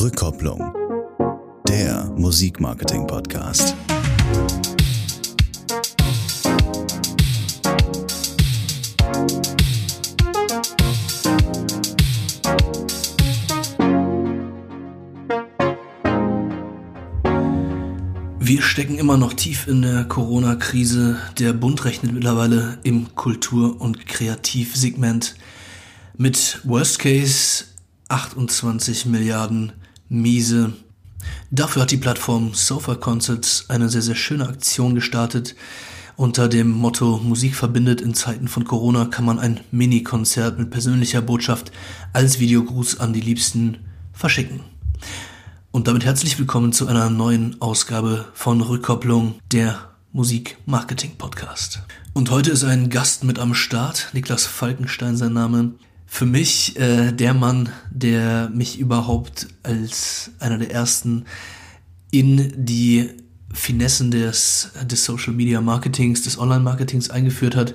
Rückkopplung. Der Musikmarketing-Podcast. Wir stecken immer noch tief in der Corona-Krise. Der Bund rechnet mittlerweile im Kultur- und Kreativsegment mit Worst Case 28 Milliarden miese. Dafür hat die Plattform Sofa Concerts eine sehr, sehr schöne Aktion gestartet. Unter dem Motto Musik verbindet in Zeiten von Corona kann man ein Mini-Konzert mit persönlicher Botschaft als Videogruß an die Liebsten verschicken. Und damit herzlich willkommen zu einer neuen Ausgabe von Rückkopplung der Musik Marketing Podcast. Und heute ist ein Gast mit am Start, Niklas Falkenstein sein Name. Für mich äh, der Mann, der mich überhaupt als einer der ersten in die Finessen des, des Social Media Marketings, des Online Marketings eingeführt hat.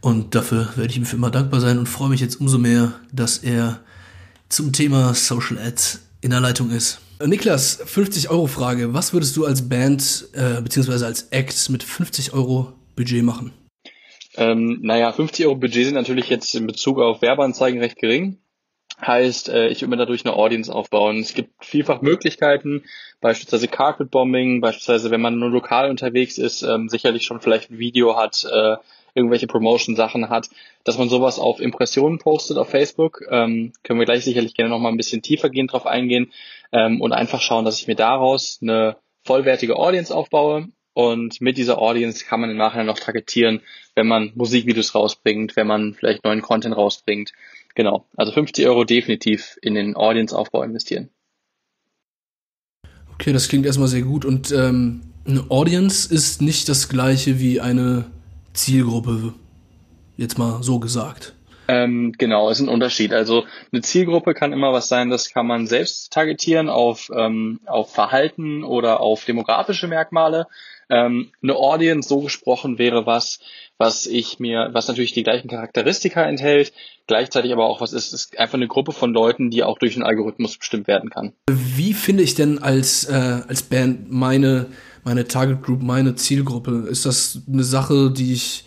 Und dafür werde ich ihm für immer dankbar sein und freue mich jetzt umso mehr, dass er zum Thema Social Ads in der Leitung ist. Niklas, 50 Euro Frage. Was würdest du als Band äh, bzw. als Act mit 50 Euro Budget machen? Ähm, naja, 50 Euro Budget sind natürlich jetzt in Bezug auf Werbeanzeigen recht gering. Heißt, äh, ich würde mir dadurch eine Audience aufbauen. Es gibt vielfach Möglichkeiten, beispielsweise Carpet Bombing, beispielsweise wenn man nur lokal unterwegs ist, ähm, sicherlich schon vielleicht ein Video hat, äh, irgendwelche Promotion-Sachen hat, dass man sowas auf Impressionen postet auf Facebook. Ähm, können wir gleich sicherlich gerne nochmal ein bisschen tiefergehend drauf eingehen ähm, und einfach schauen, dass ich mir daraus eine vollwertige Audience aufbaue und mit dieser Audience kann man im Nachhinein noch targetieren, wenn man Musikvideos rausbringt, wenn man vielleicht neuen Content rausbringt. Genau. Also 50 Euro definitiv in den Audience-Aufbau investieren. Okay, das klingt erstmal sehr gut. Und ähm, eine Audience ist nicht das gleiche wie eine Zielgruppe. Jetzt mal so gesagt. Ähm, genau, ist ein Unterschied. Also eine Zielgruppe kann immer was sein, das kann man selbst targetieren auf, ähm, auf Verhalten oder auf demografische Merkmale. Ähm, eine Audience so gesprochen wäre was, was ich mir, was natürlich die gleichen Charakteristika enthält, gleichzeitig aber auch was ist, ist einfach eine Gruppe von Leuten, die auch durch einen Algorithmus bestimmt werden kann. Wie finde ich denn als, äh, als Band meine, meine Target Group, meine Zielgruppe? Ist das eine Sache, die ich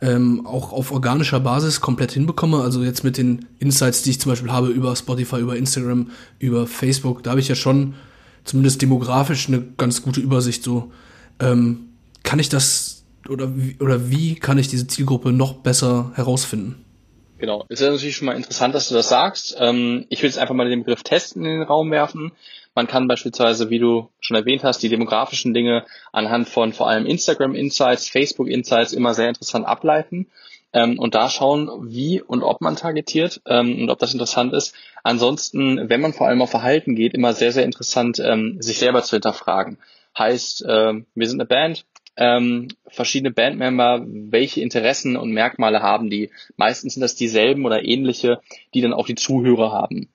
ähm, auch auf organischer Basis komplett hinbekomme? Also jetzt mit den Insights, die ich zum Beispiel habe über Spotify, über Instagram, über Facebook, da habe ich ja schon zumindest demografisch eine ganz gute Übersicht so ähm, kann ich das oder oder wie kann ich diese Zielgruppe noch besser herausfinden? Genau, ist ja natürlich schon mal interessant, dass du das sagst. Ähm, ich will jetzt einfach mal den Begriff testen in den Raum werfen. Man kann beispielsweise, wie du schon erwähnt hast, die demografischen Dinge anhand von vor allem Instagram Insights, Facebook Insights immer sehr interessant ableiten ähm, und da schauen, wie und ob man targetiert ähm, und ob das interessant ist. Ansonsten, wenn man vor allem auf Verhalten geht, immer sehr, sehr interessant, ähm, sich selber zu hinterfragen. Heißt, äh, wir sind eine Band, ähm, verschiedene Bandmember, welche Interessen und Merkmale haben die? Meistens sind das dieselben oder ähnliche, die dann auch die Zuhörer haben.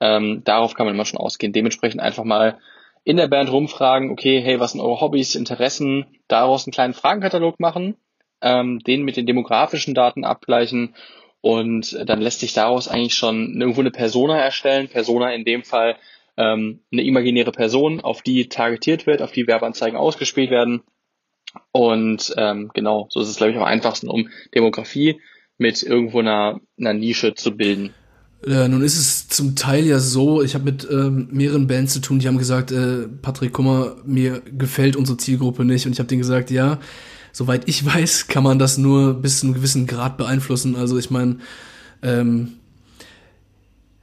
Ähm, darauf kann man immer schon ausgehen. Dementsprechend einfach mal in der Band rumfragen, okay, hey, was sind eure Hobbys, Interessen, daraus einen kleinen Fragenkatalog machen, ähm, den mit den demografischen Daten abgleichen und dann lässt sich daraus eigentlich schon irgendwo eine Persona erstellen. Persona in dem Fall ähm, eine imaginäre Person, auf die targetiert wird, auf die Werbeanzeigen ausgespielt werden. Und ähm, genau, so ist es, glaube ich, am einfachsten, um Demografie mit irgendwo einer, einer Nische zu bilden. Äh, nun ist es zum Teil ja so, ich habe mit ähm, mehreren Bands zu tun, die haben gesagt, äh, Patrick, guck mal, mir gefällt unsere Zielgruppe nicht. Und ich habe denen gesagt, ja, soweit ich weiß, kann man das nur bis zu einem gewissen Grad beeinflussen. Also ich meine, ähm,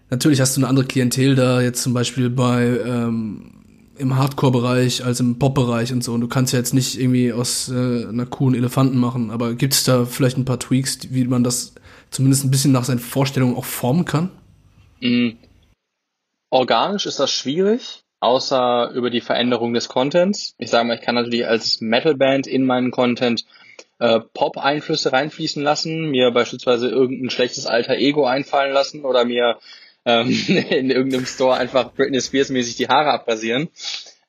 Natürlich hast du eine andere Klientel da, jetzt zum Beispiel bei ähm, im Hardcore-Bereich als im Pop-Bereich und so. Und du kannst ja jetzt nicht irgendwie aus äh, einer coolen Elefanten machen, aber gibt es da vielleicht ein paar Tweaks, wie man das zumindest ein bisschen nach seinen Vorstellungen auch formen kann? Mhm. Organisch ist das schwierig, außer über die Veränderung des Contents. Ich sage mal, ich kann natürlich als Metal-Band in meinen Content äh, Pop-Einflüsse reinfließen lassen, mir beispielsweise irgendein schlechtes alter Ego einfallen lassen oder mir ähm, in irgendeinem Store einfach Britney Spears mäßig die Haare abrasieren.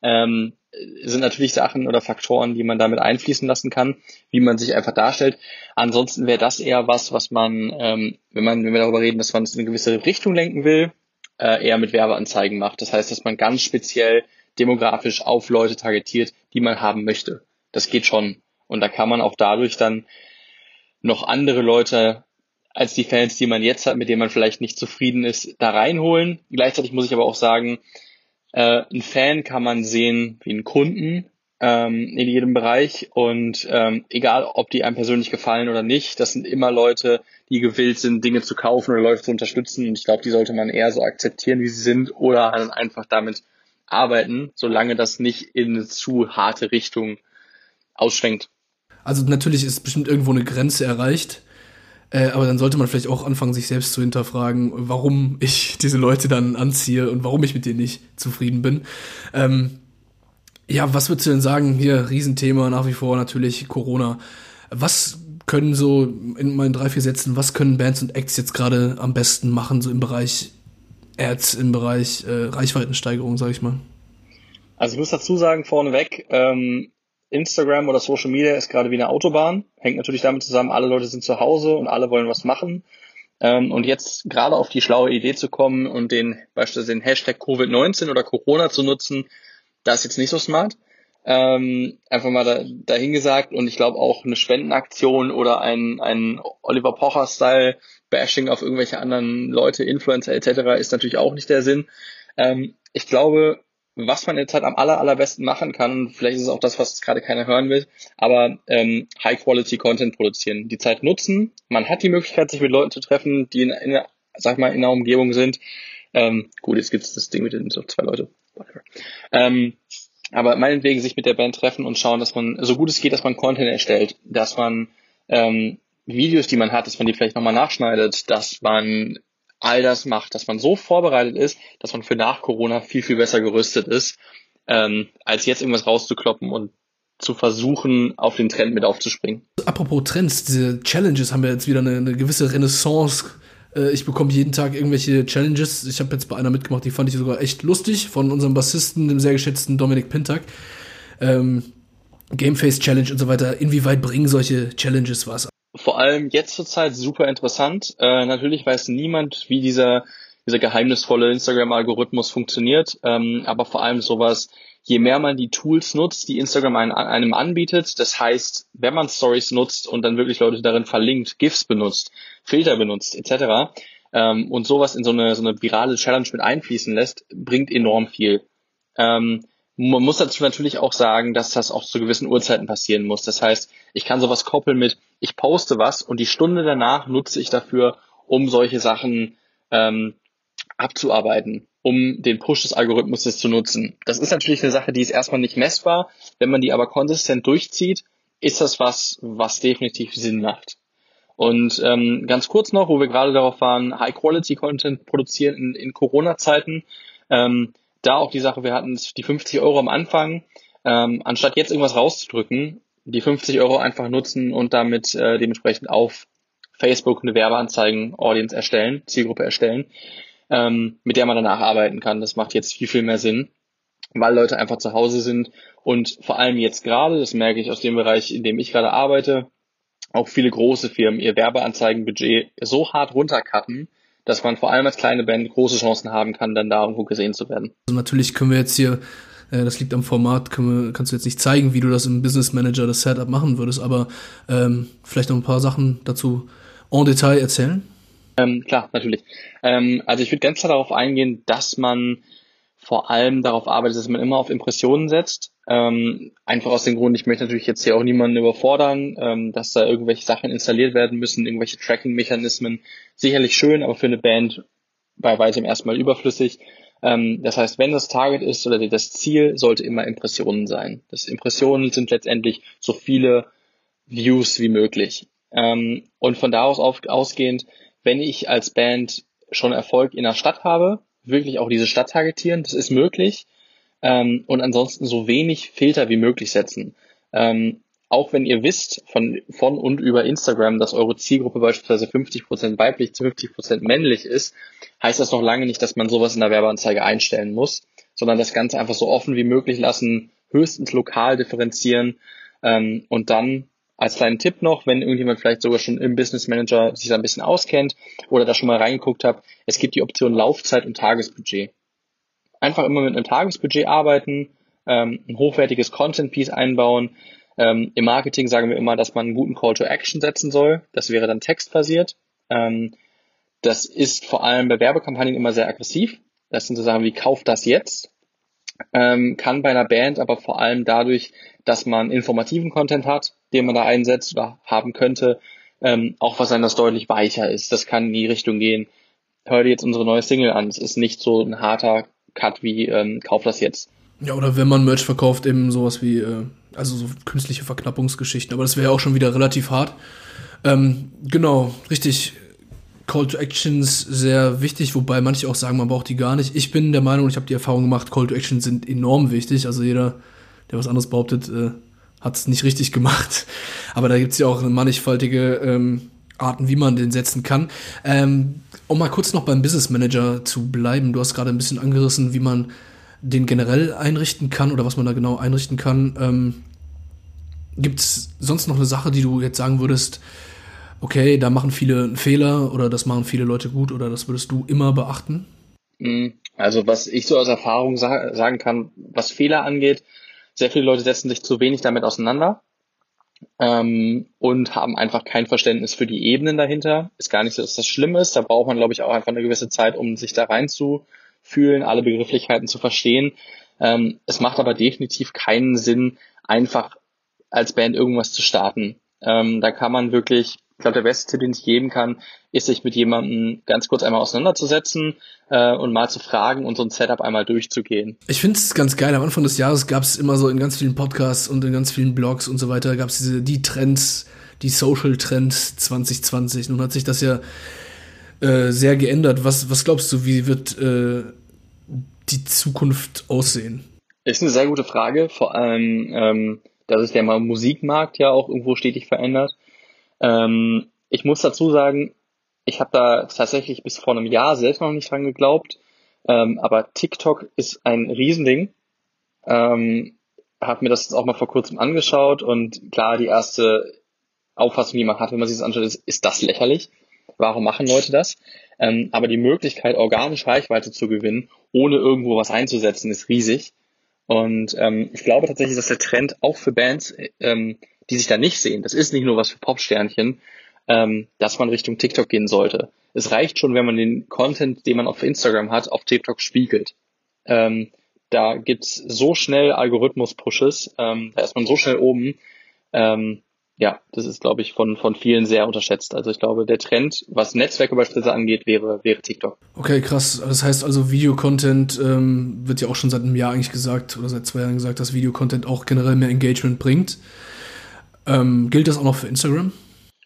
Ähm, sind natürlich Sachen oder Faktoren, die man damit einfließen lassen kann, wie man sich einfach darstellt. Ansonsten wäre das eher was, was man, ähm, wenn man, wenn wir darüber reden, dass man es in eine gewisse Richtung lenken will, äh, eher mit Werbeanzeigen macht. Das heißt, dass man ganz speziell demografisch auf Leute targetiert, die man haben möchte. Das geht schon. Und da kann man auch dadurch dann noch andere Leute als die Fans, die man jetzt hat, mit denen man vielleicht nicht zufrieden ist, da reinholen. Gleichzeitig muss ich aber auch sagen, äh, ein Fan kann man sehen wie einen Kunden ähm, in jedem Bereich und ähm, egal, ob die einem persönlich gefallen oder nicht, das sind immer Leute, die gewillt sind, Dinge zu kaufen oder Leute zu unterstützen und ich glaube, die sollte man eher so akzeptieren, wie sie sind oder dann einfach damit arbeiten, solange das nicht in eine zu harte Richtung ausschwenkt. Also natürlich ist bestimmt irgendwo eine Grenze erreicht, äh, aber dann sollte man vielleicht auch anfangen, sich selbst zu hinterfragen, warum ich diese Leute dann anziehe und warum ich mit denen nicht zufrieden bin. Ähm, ja, was würdest du denn sagen? Hier, Riesenthema nach wie vor natürlich Corona. Was können so in meinen drei, vier Sätzen, was können Bands und Acts jetzt gerade am besten machen, so im Bereich Ads, im Bereich äh, Reichweitensteigerung, sag ich mal? Also ich muss dazu sagen, vorneweg, ähm, Instagram oder Social Media ist gerade wie eine Autobahn. Hängt natürlich damit zusammen, alle Leute sind zu Hause und alle wollen was machen. Ähm, und jetzt gerade auf die schlaue Idee zu kommen und den beispielsweise den Hashtag Covid-19 oder Corona zu nutzen, das ist jetzt nicht so smart. Ähm, einfach mal da, dahingesagt und ich glaube auch eine Spendenaktion oder ein, ein Oliver Pocher-Style Bashing auf irgendwelche anderen Leute, Influencer etc. ist natürlich auch nicht der Sinn. Ähm, ich glaube, was man jetzt halt am aller, allerbesten machen kann, vielleicht ist es auch das, was gerade keiner hören will, aber ähm, High-Quality-Content produzieren, die Zeit nutzen. Man hat die Möglichkeit, sich mit Leuten zu treffen, die in, in sag mal, in der Umgebung sind. Ähm, gut, jetzt gibt's das Ding mit den so zwei Leute. Ähm, aber meinetwegen sich mit der Band treffen und schauen, dass man, so gut es geht, dass man Content erstellt, dass man ähm, Videos, die man hat, dass man die vielleicht nochmal nachschneidet, dass man all das macht, dass man so vorbereitet ist, dass man für nach Corona viel, viel besser gerüstet ist, ähm, als jetzt irgendwas rauszukloppen und zu versuchen, auf den Trend mit aufzuspringen. Apropos Trends, diese Challenges haben ja jetzt wieder eine, eine gewisse Renaissance. Äh, ich bekomme jeden Tag irgendwelche Challenges. Ich habe jetzt bei einer mitgemacht, die fand ich sogar echt lustig, von unserem Bassisten, dem sehr geschätzten Dominik Pintak. Ähm, Gameface Challenge und so weiter. Inwieweit bringen solche Challenges was? Vor allem jetzt zur Zeit super interessant. Äh, natürlich weiß niemand, wie dieser, dieser geheimnisvolle Instagram-Algorithmus funktioniert, ähm, aber vor allem sowas, je mehr man die Tools nutzt, die Instagram einem, einem anbietet, das heißt, wenn man Stories nutzt und dann wirklich Leute darin verlinkt, GIFs benutzt, Filter benutzt, etc., ähm, und sowas in so eine, so eine virale Challenge mit einfließen lässt, bringt enorm viel. Ähm, man muss dazu natürlich auch sagen, dass das auch zu gewissen Uhrzeiten passieren muss. Das heißt, ich kann sowas koppeln mit, ich poste was und die Stunde danach nutze ich dafür, um solche Sachen ähm, abzuarbeiten, um den Push des Algorithmus zu nutzen. Das ist natürlich eine Sache, die ist erstmal nicht messbar. Wenn man die aber konsistent durchzieht, ist das was, was definitiv Sinn macht. Und ähm, ganz kurz noch, wo wir gerade darauf waren, High-Quality-Content produzieren in, in Corona-Zeiten. Ähm, da auch die Sache, wir hatten die 50 Euro am Anfang, ähm, anstatt jetzt irgendwas rauszudrücken, die 50 Euro einfach nutzen und damit äh, dementsprechend auf Facebook eine Werbeanzeigen-Audience erstellen, Zielgruppe erstellen, ähm, mit der man danach arbeiten kann. Das macht jetzt viel, viel mehr Sinn, weil Leute einfach zu Hause sind und vor allem jetzt gerade, das merke ich aus dem Bereich, in dem ich gerade arbeite, auch viele große Firmen ihr Werbeanzeigenbudget so hart runtercutten, dass man vor allem als kleine Band große Chancen haben kann, dann da irgendwo gesehen zu werden. Also natürlich können wir jetzt hier, äh, das liegt am Format, wir, kannst du jetzt nicht zeigen, wie du das im Business Manager das Setup machen würdest, aber ähm, vielleicht noch ein paar Sachen dazu en Detail erzählen. Ähm, klar, natürlich. Ähm, also ich würde ganz klar darauf eingehen, dass man vor allem darauf arbeitet, dass man immer auf Impressionen setzt. Ähm, einfach aus dem Grund, ich möchte natürlich jetzt hier auch niemanden überfordern, ähm, dass da irgendwelche Sachen installiert werden müssen, irgendwelche Tracking-Mechanismen. Sicherlich schön, aber für eine Band bei weitem erstmal überflüssig. Ähm, das heißt, wenn das Target ist oder das Ziel, sollte immer Impressionen sein. Das Impressionen sind letztendlich so viele Views wie möglich. Ähm, und von da aus auf, ausgehend, wenn ich als Band schon Erfolg in der Stadt habe, wirklich auch diese Stadt targetieren, das ist möglich. Ähm, und ansonsten so wenig Filter wie möglich setzen. Ähm, auch wenn ihr wisst von, von und über Instagram, dass eure Zielgruppe beispielsweise 50% weiblich zu 50% männlich ist, heißt das noch lange nicht, dass man sowas in der Werbeanzeige einstellen muss, sondern das Ganze einfach so offen wie möglich lassen, höchstens lokal differenzieren ähm, und dann als kleinen Tipp noch, wenn irgendjemand vielleicht sogar schon im Business Manager sich da ein bisschen auskennt oder da schon mal reingeguckt hat, es gibt die Option Laufzeit und Tagesbudget. Einfach immer mit einem Tagesbudget arbeiten, ähm, ein hochwertiges Content Piece einbauen. Ähm, Im Marketing sagen wir immer, dass man einen guten Call to Action setzen soll. Das wäre dann textbasiert. Ähm, das ist vor allem bei Werbekampagnen immer sehr aggressiv. Das sind so Sachen wie Kauf das jetzt. Ähm, kann bei einer Band aber vor allem dadurch, dass man informativen Content hat, den man da einsetzt oder haben könnte, ähm, auch was sein, das deutlich weicher ist. Das kann in die Richtung gehen. Hör dir jetzt unsere neue Single an. Es ist nicht so ein harter Cut wie ähm, Kauf das jetzt. Ja, oder wenn man Merch verkauft, eben sowas wie, äh, also so künstliche Verknappungsgeschichten. Aber das wäre ja auch schon wieder relativ hart. Ähm, genau, richtig. Call to Actions sehr wichtig, wobei manche auch sagen, man braucht die gar nicht. Ich bin der Meinung, ich habe die Erfahrung gemacht, Call to Actions sind enorm wichtig. Also jeder, der was anderes behauptet, äh, hat es nicht richtig gemacht. Aber da gibt es ja auch mannigfaltige ähm, Arten, wie man den setzen kann. Ähm, um mal kurz noch beim Business Manager zu bleiben, du hast gerade ein bisschen angerissen, wie man den generell einrichten kann oder was man da genau einrichten kann. Ähm, Gibt es sonst noch eine Sache, die du jetzt sagen würdest, okay, da machen viele einen Fehler oder das machen viele Leute gut oder das würdest du immer beachten? Mhm. Also was ich so aus Erfahrung sa sagen kann, was Fehler angeht, sehr viele Leute setzen sich zu wenig damit auseinander ähm, und haben einfach kein Verständnis für die Ebenen dahinter. Ist gar nicht so, dass das schlimm ist. Da braucht man, glaube ich, auch einfach eine gewisse Zeit, um sich da reinzufühlen, alle Begrifflichkeiten zu verstehen. Ähm, es macht aber definitiv keinen Sinn, einfach als Band irgendwas zu starten. Ähm, da kann man wirklich ich glaube, der beste Tipp, den ich geben kann, ist, sich mit jemandem ganz kurz einmal auseinanderzusetzen äh, und mal zu fragen und so ein Setup einmal durchzugehen. Ich finde es ganz geil. Am Anfang des Jahres gab es immer so in ganz vielen Podcasts und in ganz vielen Blogs und so weiter, gab es diese die Trends, die Social Trends 2020. Nun hat sich das ja äh, sehr geändert. Was, was glaubst du, wie wird äh, die Zukunft aussehen? Ist eine sehr gute Frage, vor allem, ähm, dass sich der Musikmarkt ja auch irgendwo stetig verändert. Ähm, ich muss dazu sagen, ich habe da tatsächlich bis vor einem Jahr selbst noch nicht dran geglaubt, ähm, aber TikTok ist ein Riesending. Ähm, habe mir das jetzt auch mal vor kurzem angeschaut und klar, die erste Auffassung, die man hat, wenn man sich das anschaut, ist, ist das lächerlich. Warum machen Leute das? Ähm, aber die Möglichkeit, organisch Reichweite zu gewinnen, ohne irgendwo was einzusetzen, ist riesig. Und ähm, ich glaube tatsächlich, dass der Trend auch für Bands ähm, die sich da nicht sehen, das ist nicht nur was für Popsternchen, ähm, dass man Richtung TikTok gehen sollte. Es reicht schon, wenn man den Content, den man auf Instagram hat, auf TikTok spiegelt. Ähm, da gibt's so schnell Algorithmus-Pushes, ähm, da ist man so schnell oben. Ähm, ja, das ist, glaube ich, von, von vielen sehr unterschätzt. Also ich glaube, der Trend, was Netzwerke beispielsweise angeht, wäre, wäre TikTok. Okay, krass. Das heißt also, Videocontent ähm, wird ja auch schon seit einem Jahr eigentlich gesagt oder seit zwei Jahren gesagt, dass Videocontent auch generell mehr Engagement bringt. Ähm, gilt das auch noch für Instagram?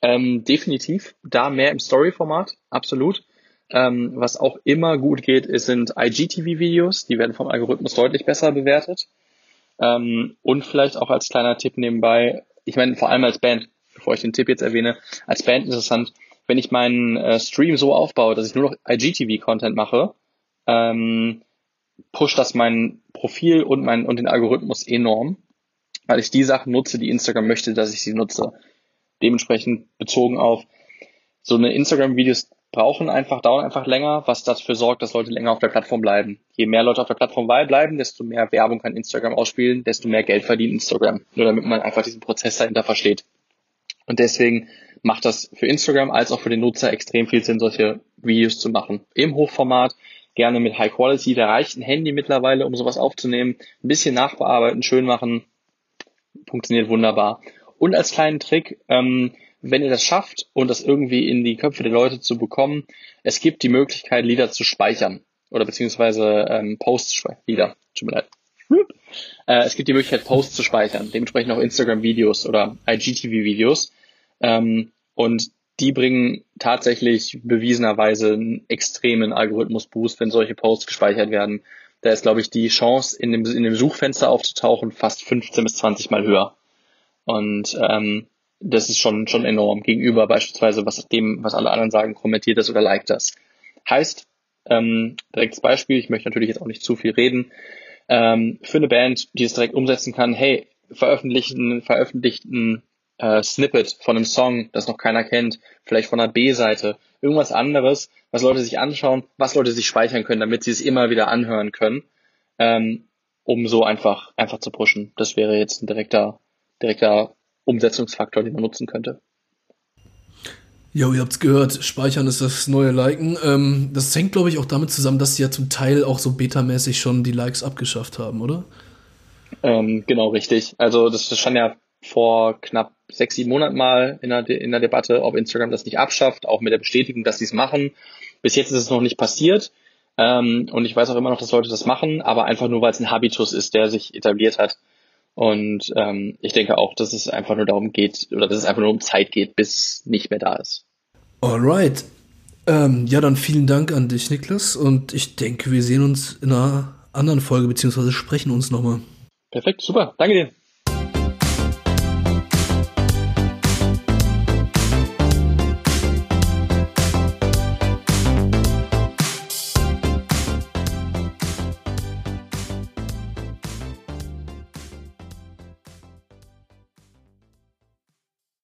Ähm, definitiv. Da mehr im Story-Format, absolut. Ähm, was auch immer gut geht, sind IGTV-Videos. Die werden vom Algorithmus deutlich besser bewertet. Ähm, und vielleicht auch als kleiner Tipp nebenbei, ich meine vor allem als Band, bevor ich den Tipp jetzt erwähne, als Band interessant, wenn ich meinen äh, Stream so aufbaue, dass ich nur noch IGTV-Content mache, ähm, pusht das mein Profil und, mein, und den Algorithmus enorm weil ich die Sachen nutze, die Instagram möchte, dass ich sie nutze. Dementsprechend bezogen auf so eine Instagram-Videos brauchen einfach, dauern einfach länger, was dafür sorgt, dass Leute länger auf der Plattform bleiben. Je mehr Leute auf der Plattform bleiben, desto mehr Werbung kann Instagram ausspielen, desto mehr Geld verdient Instagram. Nur damit man einfach diesen Prozess dahinter versteht. Und deswegen macht das für Instagram als auch für den Nutzer extrem viel Sinn, solche Videos zu machen. Im Hochformat, gerne mit High Quality. Da reicht ein Handy mittlerweile, um sowas aufzunehmen. Ein bisschen nachbearbeiten, schön machen, funktioniert wunderbar. Und als kleinen Trick, ähm, wenn ihr das schafft und das irgendwie in die Köpfe der Leute zu bekommen, es gibt die Möglichkeit, Lieder zu speichern oder beziehungsweise ähm, Posts speichern. Lieder, tut mir leid. Äh, es gibt die Möglichkeit, Posts zu speichern, dementsprechend auch Instagram-Videos oder IGTV-Videos. Ähm, und die bringen tatsächlich bewiesenerweise einen extremen Algorithmus-Boost, wenn solche Posts gespeichert werden da ist, glaube ich, die Chance, in dem, in dem Suchfenster aufzutauchen, fast 15 bis 20 Mal höher. Und ähm, das ist schon, schon enorm gegenüber beispielsweise was dem, was alle anderen sagen, kommentiert das oder liked das. Heißt, ähm, direktes Beispiel, ich möchte natürlich jetzt auch nicht zu viel reden, ähm, für eine Band, die es direkt umsetzen kann, hey, veröffentlichen, veröffentlichten äh, Snippet von einem Song, das noch keiner kennt, vielleicht von einer B-Seite, irgendwas anderes, was Leute sich anschauen, was Leute sich speichern können, damit sie es immer wieder anhören können, ähm, um so einfach, einfach zu pushen. Das wäre jetzt ein direkter, direkter Umsetzungsfaktor, den man nutzen könnte. Jo, ihr habt's gehört, Speichern ist das neue Liken. Ähm, das hängt, glaube ich, auch damit zusammen, dass sie ja zum Teil auch so betamäßig schon die Likes abgeschafft haben, oder? Ähm, genau, richtig. Also das stand ja vor knapp sechs, sieben Monaten mal in der, De in der Debatte, ob Instagram das nicht abschafft, auch mit der Bestätigung, dass sie es machen. Bis jetzt ist es noch nicht passiert. Ähm, und ich weiß auch immer noch, dass Leute das machen, aber einfach nur, weil es ein Habitus ist, der sich etabliert hat. Und ähm, ich denke auch, dass es einfach nur darum geht, oder dass es einfach nur um Zeit geht, bis es nicht mehr da ist. Alright. Ähm, ja, dann vielen Dank an dich, Niklas. Und ich denke, wir sehen uns in einer anderen Folge, beziehungsweise sprechen uns nochmal. Perfekt, super. Danke dir.